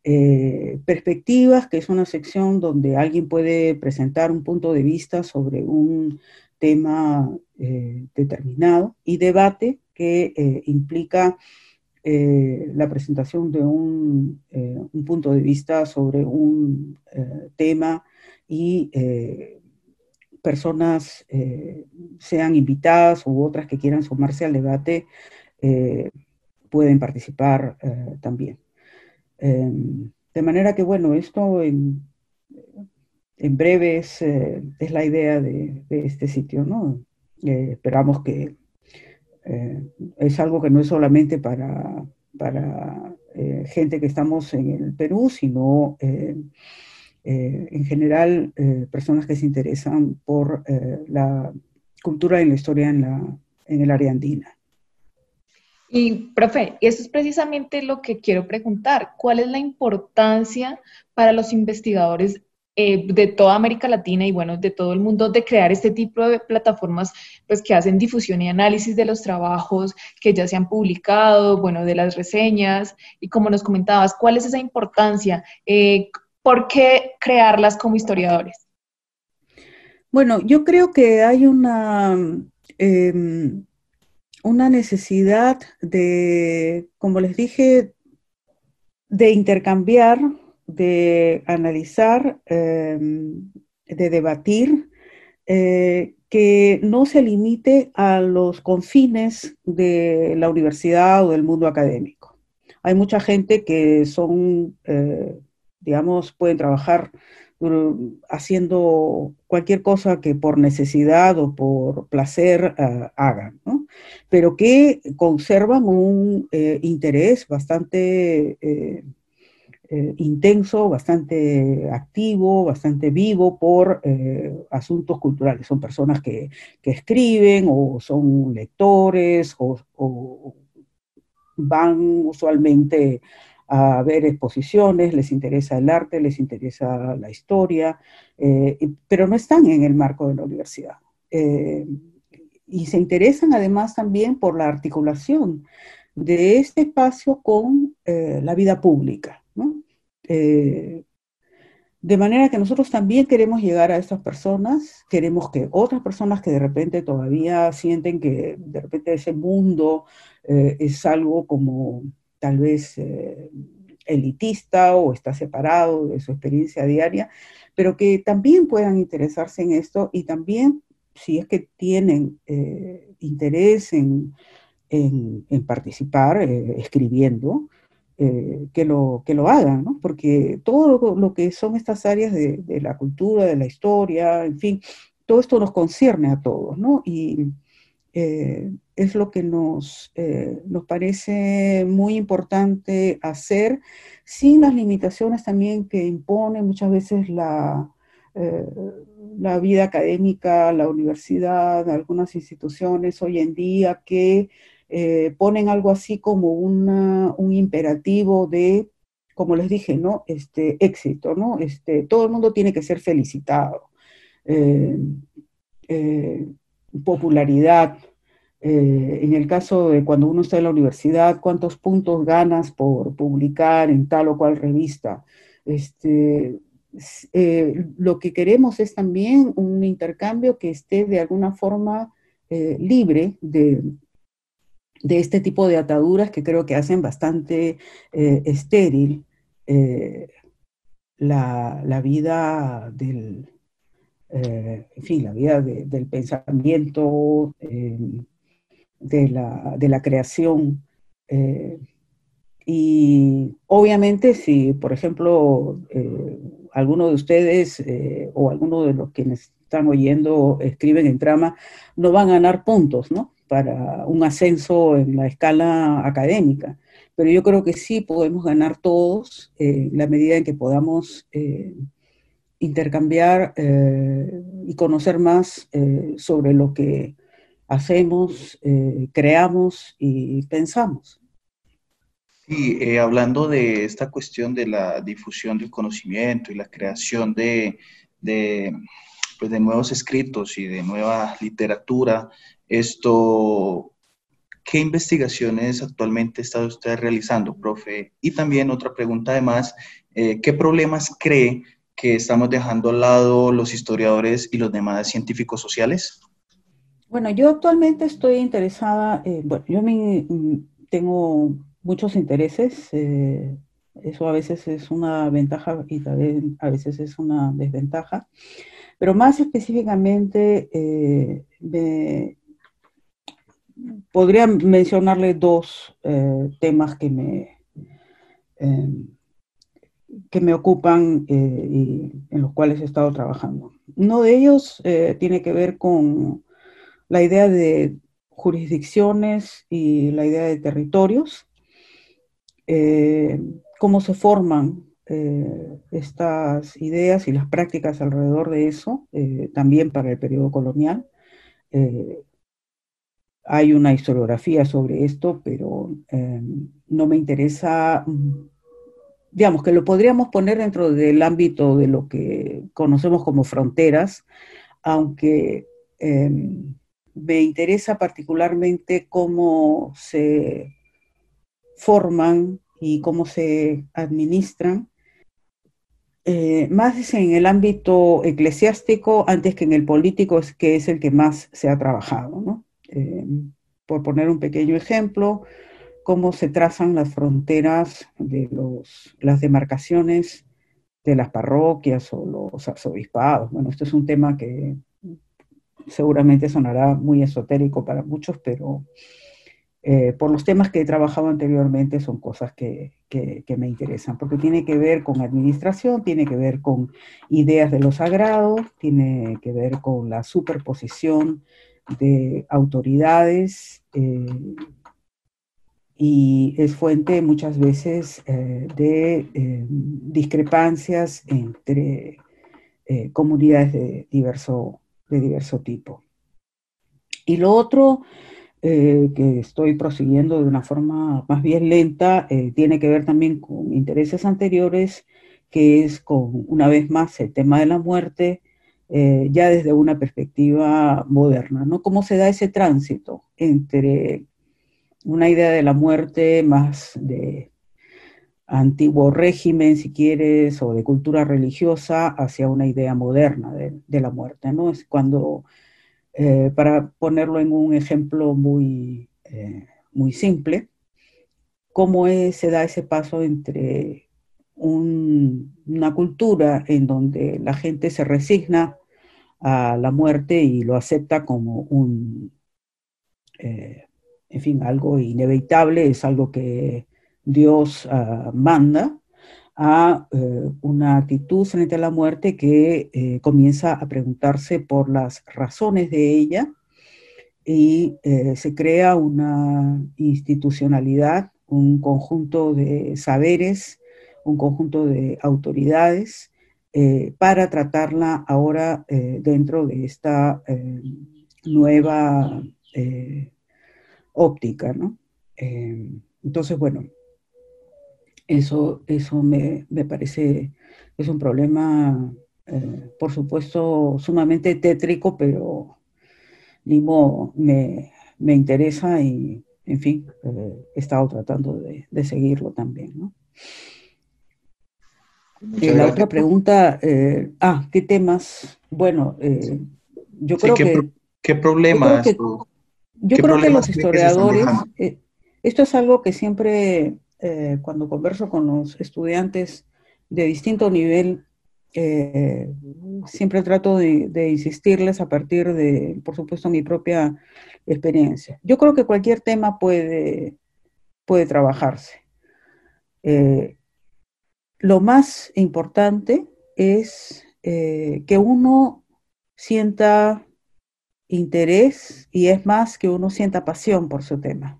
Eh, perspectivas, que es una sección donde alguien puede presentar un punto de vista sobre un tema eh, determinado, y debate, que implica la presentación de un, un, punto de vista sobre un tema y personas eh, sean invitadas u otras que quieran sumarse al debate eh, pueden participar eh, también. Em, de manera que, bueno, esto en, en breve es, la idea de, este sitio, ¿no? esperamos que es algo que no es solamente para, para gente que estamos en el Perú, sino eh, en general eh, personas que se interesan por eh, la cultura y la historia en, la, en el área andina. Y, profe, eso es precisamente lo que quiero preguntar. ¿Cuál es la importancia para los investigadores de toda América Latina y, bueno, de todo el mundo de crear este tipo de plataformas pues, que hacen difusión y análisis de los trabajos que ya se han publicado, bueno, de las reseñas? Y como nos comentabas, ¿cuál es esa importancia? ¿Por qué crearlas como historiadores? Bueno, yo creo que hay una, em, una necesidad de, como les dije, de intercambiar, de analizar, em, de debatir, eh, que no se limite a los confines de la universidad o del mundo académico. Hay mucha gente que son eh, digamos, pueden trabajar haciendo cualquier cosa que por necesidad o por placer eh, hagan, ¿no? pero que conservan un eh, interés bastante eh, intenso, bastante activo, bastante vivo por asuntos culturales. Son personas que, que, escriben o son lectores o van usualmente a ver exposiciones, les interesa el arte, les interesa la historia, eh, pero no están en el marco de la universidad. Eh, y se interesan además también por la articulación de este espacio con eh, la vida pública. de manera que nosotros también queremos llegar a estas personas, queremos que otras personas que de repente todavía sienten que de repente ese mundo es algo como tal vez eh, elitista o está separado de su experiencia diaria, pero que también puedan interesarse en esto y también, si es que tienen eh, interés en, participar eh, escribiendo, que, lo, que lo hagan, ¿no? porque todo lo, que son estas áreas de, la cultura, de la historia, en fin, todo esto nos concierne a todos, ¿no? Eh, es lo que nos, eh, nos parece muy importante hacer, sin las limitaciones también que impone muchas veces la, eh, la vida académica, la universidad, algunas instituciones hoy en día que ponen algo así como un imperativo de, como les dije, ¿no? Este éxito, ¿no? Este, todo el mundo tiene que ser felicitado popularidad. Eh, en el caso de cuando uno está en la universidad, cuántos puntos ganas por publicar en tal o cual revista. Este, eh, lo que queremos es también un intercambio que esté de alguna forma eh, libre de, de, este tipo de ataduras que creo que hacen bastante estéril la, la, vida del, eh, en fin, la vida del pensamiento, eh, de, la, creación. Eh, y obviamente si, por ejemplo, alguno de ustedes o alguno de los quienes están oyendo escriben en trama, no van a ganar puntos, ¿no? Para un ascenso en la escala académica. Pero yo creo que sí podemos ganar todos en la medida en que podamos intercambiar y conocer más sobre lo que hacemos, creamos y pensamos. Sí, hablando de esta cuestión de la difusión del conocimiento y la creación de, de, pues de nuevos escritos y de nueva literatura, esto, ¿qué investigaciones actualmente está usted realizando, profe? Y también otra pregunta además, eh, ¿qué problemas cree que estamos dejando al lado los historiadores y los demás científicos sociales? Bueno, yo actualmente estoy interesada, bueno, yo me, mm, tengo muchos intereses, eh, eso a veces es una ventaja y también a veces es una desventaja, pero más específicamente eh, podría mencionarle dos eh, temas que me, em, que me ocupan eh, y en los cuales he estado trabajando. Uno de ellos eh, tiene que ver con la idea de jurisdicciones y la idea de territorios, cómo se forman estas ideas y las prácticas alrededor de eso, también para el periodo colonial hay una historiografía sobre esto, pero no me interesa, digamos que lo podríamos poner dentro del ámbito de lo que conocemos como fronteras, aunque em, me interesa particularmente cómo se forman y cómo se administran, eh, más en el ámbito eclesiástico antes que en el político, es que es el que más se ha trabajado, ¿no? Eh, por poner un pequeño ejemplo, cómo se trazan las fronteras de los, las demarcaciones de las parroquias o los arzobispados. Bueno, esto es un tema que seguramente sonará muy esotérico para muchos, pero eh, por los temas que he trabajado anteriormente son cosas que, que, me interesan, porque tiene que ver con administración, tiene que ver con ideas de lo sagrado, tiene que ver con la superposición de autoridades eh, y es fuente muchas veces eh, de eh, discrepancias entre comunidades de diverso, de diverso tipo. Y lo otro que estoy prosiguiendo de una forma más bien lenta tiene que ver también con intereses anteriores, que es con, una vez más, el tema de la muerte, eh, ya desde una perspectiva moderna, ¿no? ¿Cómo se da ese tránsito entre una idea de la muerte más de antiguo régimen, si quieres, o de cultura religiosa, hacia una idea moderna de, la muerte, ¿no? Es cuando, eh, para ponerlo en un ejemplo muy, eh, muy simple, cómo se da ese paso entre una cultura en donde la gente se resigna a la muerte y lo acepta como un, eh, en fin, algo inevitable, es algo que Dios ah, manda, a eh, una actitud frente a la muerte que eh, comienza a preguntarse por las razones de ella y se crea una institucionalidad, un conjunto de saberes, un conjunto de autoridades eh, para tratarla ahora eh, dentro de esta eh, nueva óptica, ¿no? entonces, bueno, eso, eso me, parece, es un problema, por supuesto, sumamente tétrico, pero Limo me, me interesa y, en fin, he estado tratando de, de seguirlo también, ¿no? Eh, la otra pregunta, eh, ah, ¿qué temas? Bueno, eh, yo creo que... ¿Qué problemas? Yo creo que, los historiadores, esto es algo que siempre, cuando converso con los estudiantes de distinto nivel, siempre trato de, de, insistirles a partir de, por supuesto, mi propia experiencia. Yo creo que cualquier tema puede, puede trabajarse. Lo más importante es eh, que uno sienta interés y es más que uno sienta pasión por su tema.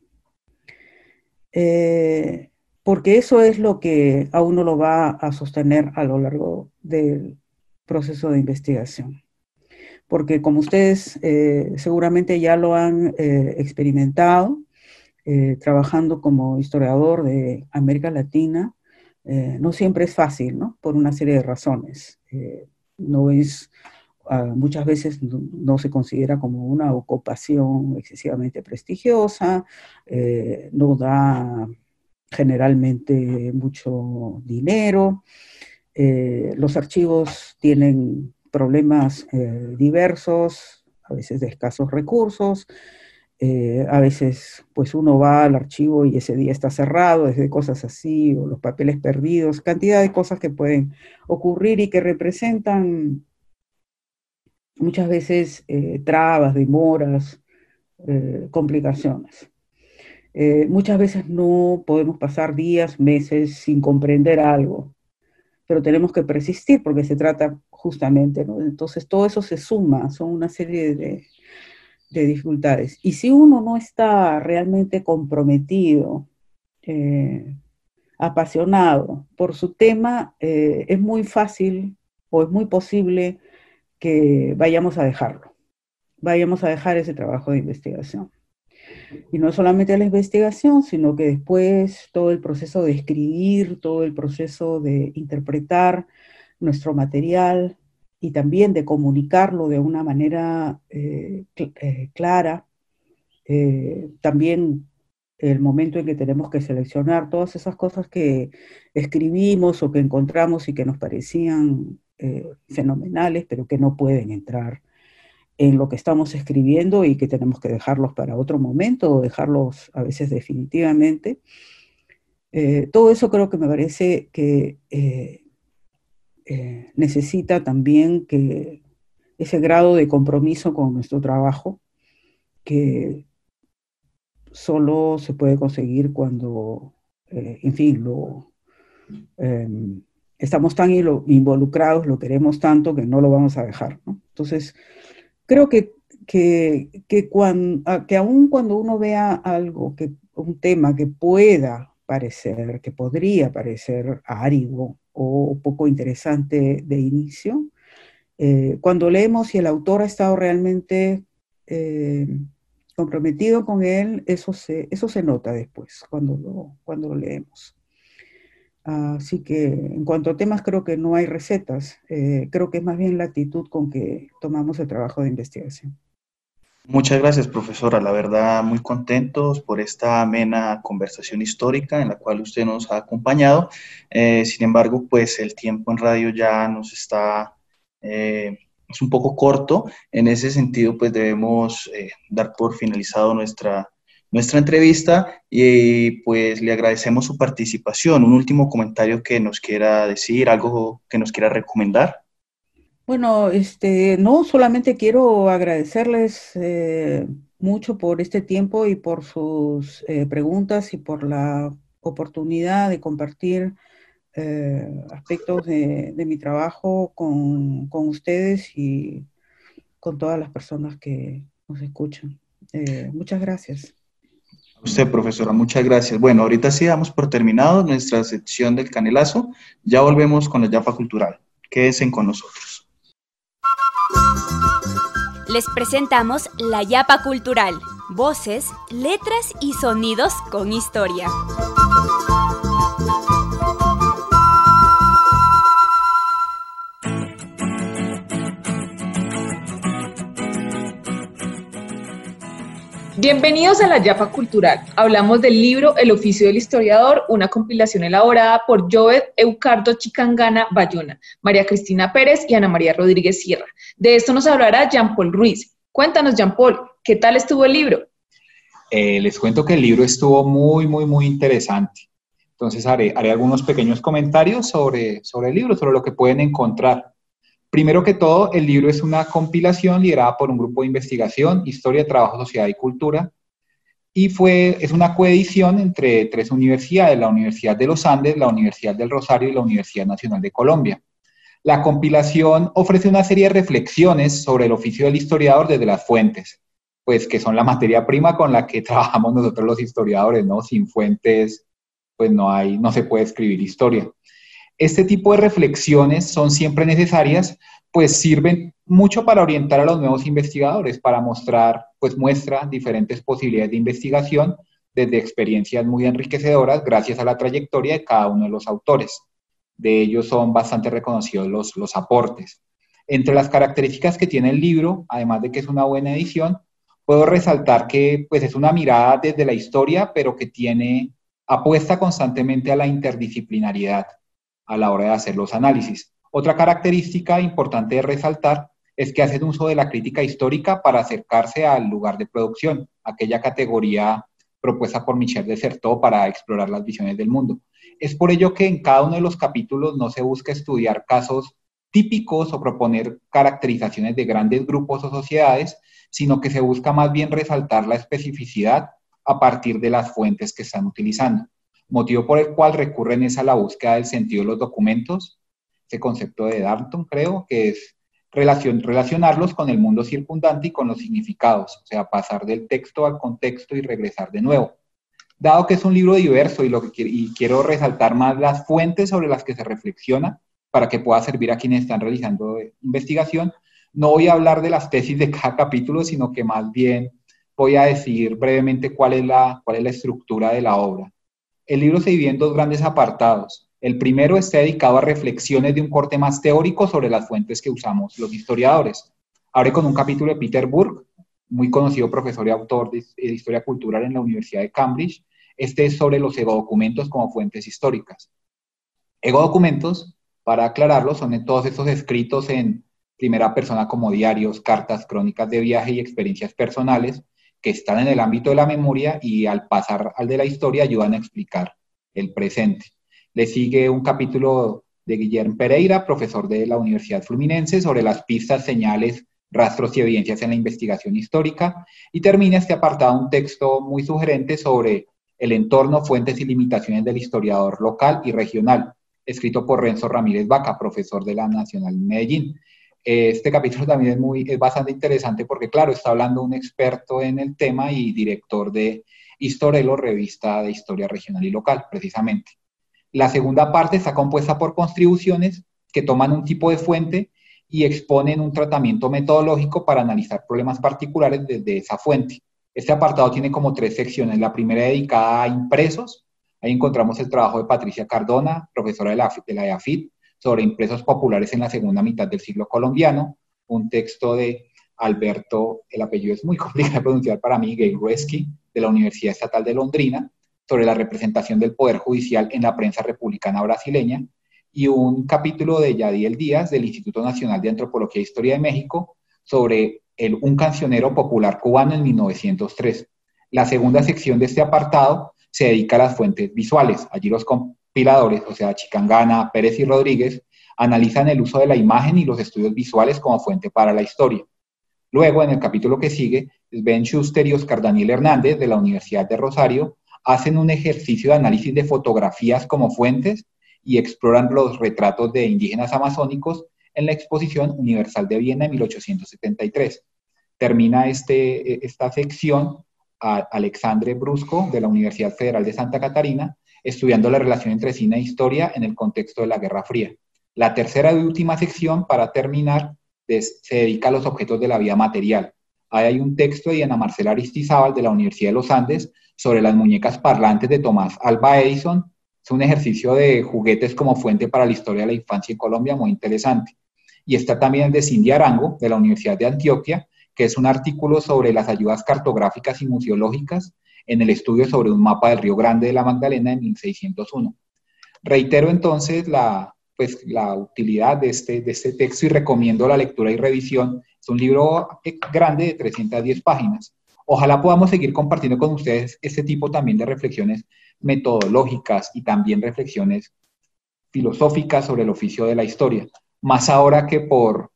Eh, porque eso es lo que a uno lo va a sostener a lo largo del, proceso de investigación. Porque como ustedes eh, seguramente ya lo han eh, experimentado, trabajando como historiador de América Latina, no siempre es fácil, ¿no? Por una serie de razones. no es, ah, muchas veces no, se considera como una ocupación excesivamente prestigiosa, no da generalmente mucho dinero, los archivos tienen problemas eh, diversos, a veces de escasos recursos, eh, a veces pues uno va al archivo y ese día está cerrado, desde cosas así, o los papeles perdidos, cantidad de cosas que pueden ocurrir y que representan muchas veces eh, trabas, demoras, complicaciones. muchas veces no podemos pasar días, meses sin comprender algo, pero tenemos que persistir porque se trata justamente, ¿no? Entonces todo eso se suma, son una serie de, dificultades. Y si uno no está realmente comprometido, eh, apasionado por su tema, eh, es muy fácil o es muy posible que vayamos a dejarlo, vayamos a dejar ese trabajo de investigación. Y no solamente la investigación, sino que después todo el proceso de escribir, todo el proceso de interpretar nuestro material y también de comunicarlo de una manera eh, eh, clara. Eh, también el momento en que tenemos que seleccionar todas esas cosas que escribimos o que encontramos y que nos parecían fenomenales, pero que no pueden entrar en lo que estamos escribiendo y que tenemos que dejarlos para otro momento o dejarlos a veces definitivamente. Eh, todo eso creo que me parece que eh, eh, necesita también que ese grado de compromiso con nuestro trabajo que solo se puede conseguir cuando, en fin, lo, em, estamos tan involucrados, lo queremos tanto que no lo vamos a dejar. Entonces, creo que, que, que, que aun cuando uno vea algo, que, un tema que pueda parecer, que podría parecer árido o poco interesante de inicio, eh, cuando leemos y el autor ha estado realmente eh, comprometido con él, eso se, eso se nota después cuando lo, cuando lo leemos. Así que en cuanto a temas creo que no hay recetas, eh, creo que es más bien la actitud con que tomamos el trabajo de investigación. Muchas gracias, profesora. La verdad, muy contentos por esta amena conversación histórica en la cual usted nos ha acompañado. Eh, sin embargo, pues el tiempo en radio ya nos está, eh, es un poco corto. En ese sentido, pues debemos dar por finalizado nuestra nuestra entrevista y pues le agradecemos su participación. Un último comentario que nos quiera decir, algo que nos quiera recomendar. Bueno, este, no solamente quiero agradecerles eh, mucho por este tiempo y por sus eh, preguntas y por la oportunidad de compartir eh, aspectos de, mi trabajo con, con, ustedes y con todas las personas que nos escuchan. muchas gracias usted, profesora, muchas gracias. Bueno, ahorita sí damos por terminado nuestra sección del canelazo. Ya volvemos con la Yapa Cultural. Quédense con nosotros. Les presentamos la Yapa Cultural. Voces, letras y sonidos con historia. Bienvenidos a la Yapa Cultural. Hablamos del libro El oficio del historiador, una compilación elaborada por Jovet Eucardo Chicangana Bayona, María Cristina Pérez y Ana María Rodríguez Sierra. De esto nos hablará Jean Paul Ruiz. Cuéntanos, Jean Paul, ¿qué tal estuvo el libro? Eh, les cuento que el libro estuvo muy, muy, muy interesante. Entonces haré, haré algunos pequeños comentarios sobre, sobre el libro, sobre lo que pueden encontrar. Primero que todo, el libro es una compilación liderada por un grupo de investigación, Historia, Trabajo, Sociedad y Cultura, y fue, es una coedición entre tres universidades, la Universidad de los Andes, la Universidad del Rosario y la Universidad Nacional de Colombia. La compilación ofrece una serie de reflexiones sobre el oficio del historiador desde las fuentes, pues que son la materia prima con la que trabajamos nosotros los historiadores, ¿no? Sin fuentes, pues no hay, no se puede escribir historia. Este tipo de reflexiones son siempre necesarias pues sirven mucho para orientar a los nuevos investigadores, para mostrar, pues muestra diferentes posibilidades de investigación desde experiencias muy enriquecedoras gracias a la trayectoria de cada uno de los autores. De ellos son bastante reconocidos los, los aportes. Entre las características que tiene el libro, además de que es una buena edición, puedo resaltar que pues, es una mirada desde la historia, pero que tiene, apuesta constantemente a la interdisciplinariedad a la hora de hacer los análisis. Otra característica importante de resaltar es que hacen uso de la crítica histórica para acercarse al lugar de producción, aquella categoría propuesta por Michel Desertot para explorar las visiones del mundo. Es por ello que en cada uno de los capítulos no se busca estudiar casos típicos o proponer caracterizaciones de grandes grupos o sociedades, sino que se busca más bien resaltar la especificidad a partir de las fuentes que están utilizando, motivo por el cual recurren es a la búsqueda del sentido de los documentos, ese concepto de Darnton creo, que es relacionarlos con el mundo circundante y con los significados, o sea, pasar del texto al contexto y regresar de nuevo. Dado que es un libro diverso y, lo que, y quiero resaltar más las fuentes sobre las que se reflexiona para que pueda servir a quienes están realizando investigación, no voy a hablar de las tesis de cada capítulo, sino que más bien voy a decir brevemente cuál es la, cuál es la estructura de la obra. El libro se divide en dos grandes apartados. El primero está dedicado a reflexiones de un corte más teórico sobre las fuentes que usamos los historiadores. Abre con un capítulo de Peter Burke, muy conocido profesor y autor de, historia cultural en la Universidad de Cambridge. Este es sobre los egodocumentos como fuentes históricas. Egodocumentos, para aclararlo, son todos estos escritos en primera persona como diarios, cartas, crónicas de viaje y experiencias personales que están en el ámbito de la memoria y al pasar al de la historia ayudan a explicar el presente. Le sigue un capítulo de Guillermo Pereira, profesor de la Universidad Fluminense, sobre las pistas, señales, rastros y evidencias en la investigación histórica. Y termina este apartado un texto muy sugerente sobre el entorno, fuentes y limitaciones del historiador local y regional, escrito por Renzo Ramírez Vaca, profesor de la Nacional Medellín. Este capítulo también es, muy, es bastante interesante porque, claro, está hablando un experto en el tema y director de Historelo, revista de historia regional y local, precisamente. La segunda parte está compuesta por contribuciones que toman un tipo de fuente y exponen un tratamiento metodológico para analizar problemas particulares desde esa fuente. Este apartado tiene como tres secciones. La primera dedicada a impresos. Ahí encontramos el trabajo de Patricia Cardona, profesora de la, de la EAFIT, sobre impresos populares en la segunda mitad del siglo colombiano. Un texto de Alberto, el apellido es muy complicado de pronunciar para mí, Gay de la Universidad Estatal de Londrina, sobre la representación del Poder Judicial en la prensa republicana brasileña, y un capítulo de Yadiel Díaz del Instituto Nacional de Antropología e Historia de México sobre el, un cancionero popular cubano en 1903. La segunda sección de este apartado se dedica a las fuentes visuales. Allí los compiladores, o sea, Chicangana, Pérez y Rodríguez, analizan el uso de la imagen y los estudios visuales como fuente para la historia. Luego, en el capítulo que sigue, Ben Schuster y Oscar Daniel Hernández de la Universidad de Rosario hacen un ejercicio de análisis de fotografías como fuentes y exploran los retratos de indígenas amazónicos en la Exposición Universal de Viena en 1873. Termina este, esta sección a Alexandre Brusco de la Universidad Federal de Santa Catarina, estudiando la relación entre cine e historia en el contexto de la Guerra Fría. La tercera y última sección, para terminar, se dedica a los objetos de la vida material. Ahí hay un texto de Ana Marcela Aristizábal de la Universidad de los Andes sobre las muñecas parlantes de Tomás Alba Edison. Es un ejercicio de juguetes como fuente para la historia de la infancia en Colombia muy interesante. Y está también de Cindy Arango, de la Universidad de Antioquia, que es un artículo sobre las ayudas cartográficas y museológicas en el estudio sobre un mapa del Río Grande de la Magdalena en 1601. Reitero entonces la, pues, la utilidad de este, de este texto y recomiendo la lectura y revisión. Es un libro grande de 310 páginas Ojalá podamos seguir compartiendo con ustedes este tipo también de reflexiones metodológicas y también reflexiones filosóficas sobre el oficio de la historia. Más ahora que por,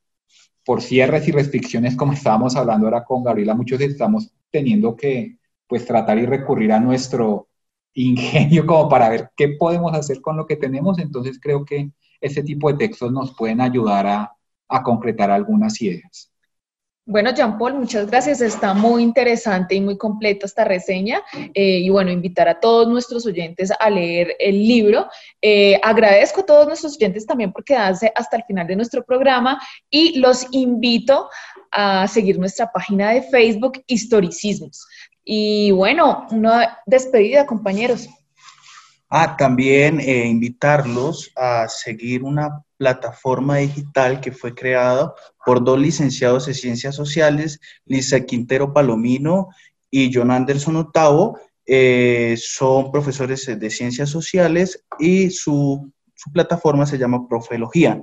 por cierres y restricciones, como estábamos hablando ahora con Gabriela, muchos estamos teniendo que pues tratar y recurrir a nuestro ingenio como para ver qué podemos hacer con lo que tenemos. Entonces creo que ese tipo de textos nos pueden ayudar a, concretar algunas ideas. Bueno, Jean Paul, muchas gracias. Está muy interesante y muy completa esta reseña. Eh, y bueno, invitar a todos nuestros oyentes a leer el libro. Eh, agradezco a todos nuestros oyentes también por quedarse hasta el final de nuestro programa y los invito a seguir nuestra página de Facebook, Historicismos. Y bueno, una despedida, compañeros. Ah, también eh, invitarlos a seguir una plataforma digital que fue creada por dos licenciados de Ciencias Sociales, Lisa Quintero Palomino y John Anderson Otavo. Eh, son profesores de Ciencias Sociales y su, su plataforma se llama Profelogía.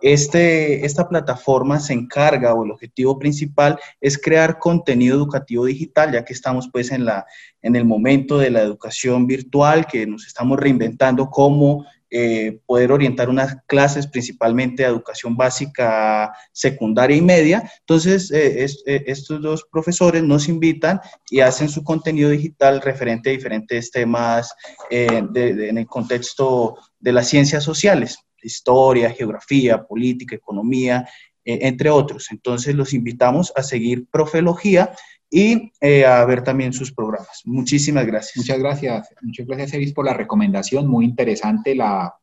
Este, esta plataforma se encarga o el objetivo principal es crear contenido educativo digital, ya que estamos pues en, la, en el momento de la educación virtual, que nos estamos reinventando cómo eh, poder orientar unas clases principalmente de educación básica, secundaria y media. Entonces, eh, eh, estos dos profesores nos invitan y hacen su contenido digital referente a diferentes temas en el contexto de las ciencias sociales historia, geografía, política, economía, eh, entre otros. Entonces los invitamos a seguir Profelogía y eh, a ver también sus programas. Muchísimas gracias. Muchas gracias. Muchas gracias, Evis, por la recomendación. Muy interesante. La,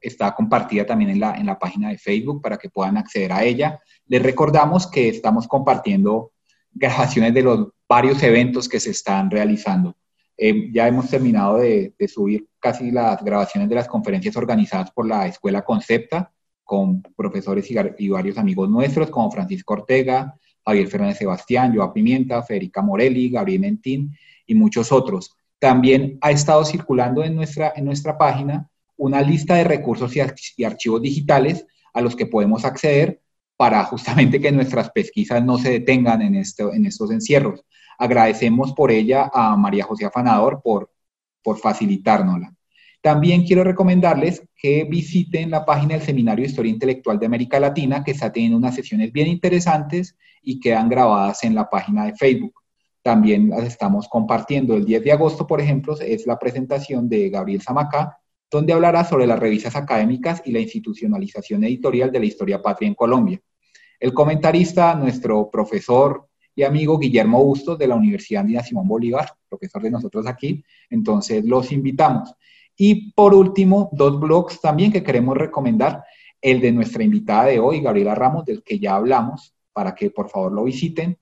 está compartida también en la, en la página de Facebook para que puedan acceder a ella. Les recordamos que estamos compartiendo grabaciones de los varios eventos que se están realizando. Eh, ya hemos terminado de, subir casi las grabaciones de las conferencias organizadas por la Escuela Concepta, con profesores y, varios amigos nuestros, como Francisco Ortega, Javier Fernández Sebastián, Joa Pimienta, Federica Morelli, Gabriel Mentín y muchos otros. También ha estado circulando en nuestra, en nuestra página una lista de recursos y, archivos digitales a los que podemos acceder para justamente que nuestras pesquisas no se detengan en, esto, en estos encierros. Agradecemos por ella a María José Afanador por, por facilitárnosla. También quiero recomendarles que visiten la página del Seminario de Historia Intelectual de América Latina, que está teniendo unas sesiones bien interesantes y quedan grabadas en la página de Facebook. También las estamos compartiendo. El 10 de agosto, por ejemplo, es la presentación de Gabriel Zamacá, donde hablará sobre las revistas académicas y la institucionalización editorial de la historia patria en Colombia. El comentarista, nuestro profesor y amigo Guillermo Bustos de la Universidad Andina Simón Bolívar, profesor de nosotros aquí. Entonces, los invitamos. Y por último, dos blogs también que queremos recomendar. El de nuestra invitada de hoy, Gabriela Ramos, del que ya hablamos, para que por favor lo visiten.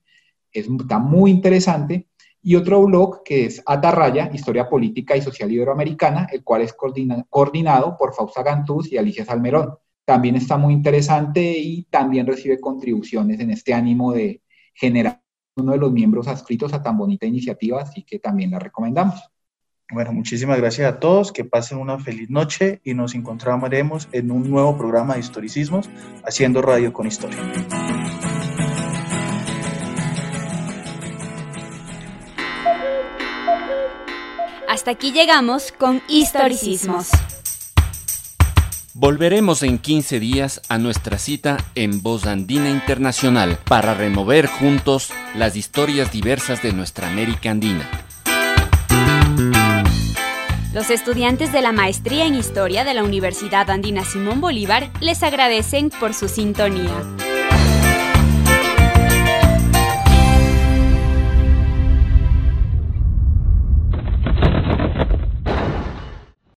Es, está muy interesante. Y otro blog que es Atarraya, Historia Política y Social Iberoamericana, el cual es coordinado por Fausta Gantús y Alicia Salmerón. También está muy interesante y también recibe contribuciones en este ánimo de, generar uno de los miembros adscritos a tan bonita iniciativa, así que también la recomendamos. Bueno, muchísimas gracias a todos, que pasen una feliz noche y nos encontraremos en un nuevo programa de historicismos, haciendo radio con historia. Hasta aquí llegamos con historicismos. Volveremos en 15 días a nuestra cita en Voz Andina Internacional para remover juntos las historias diversas de nuestra América Andina. Los estudiantes de la Maestría en Historia de la Universidad Andina Simón Bolívar les agradecen por su sintonía.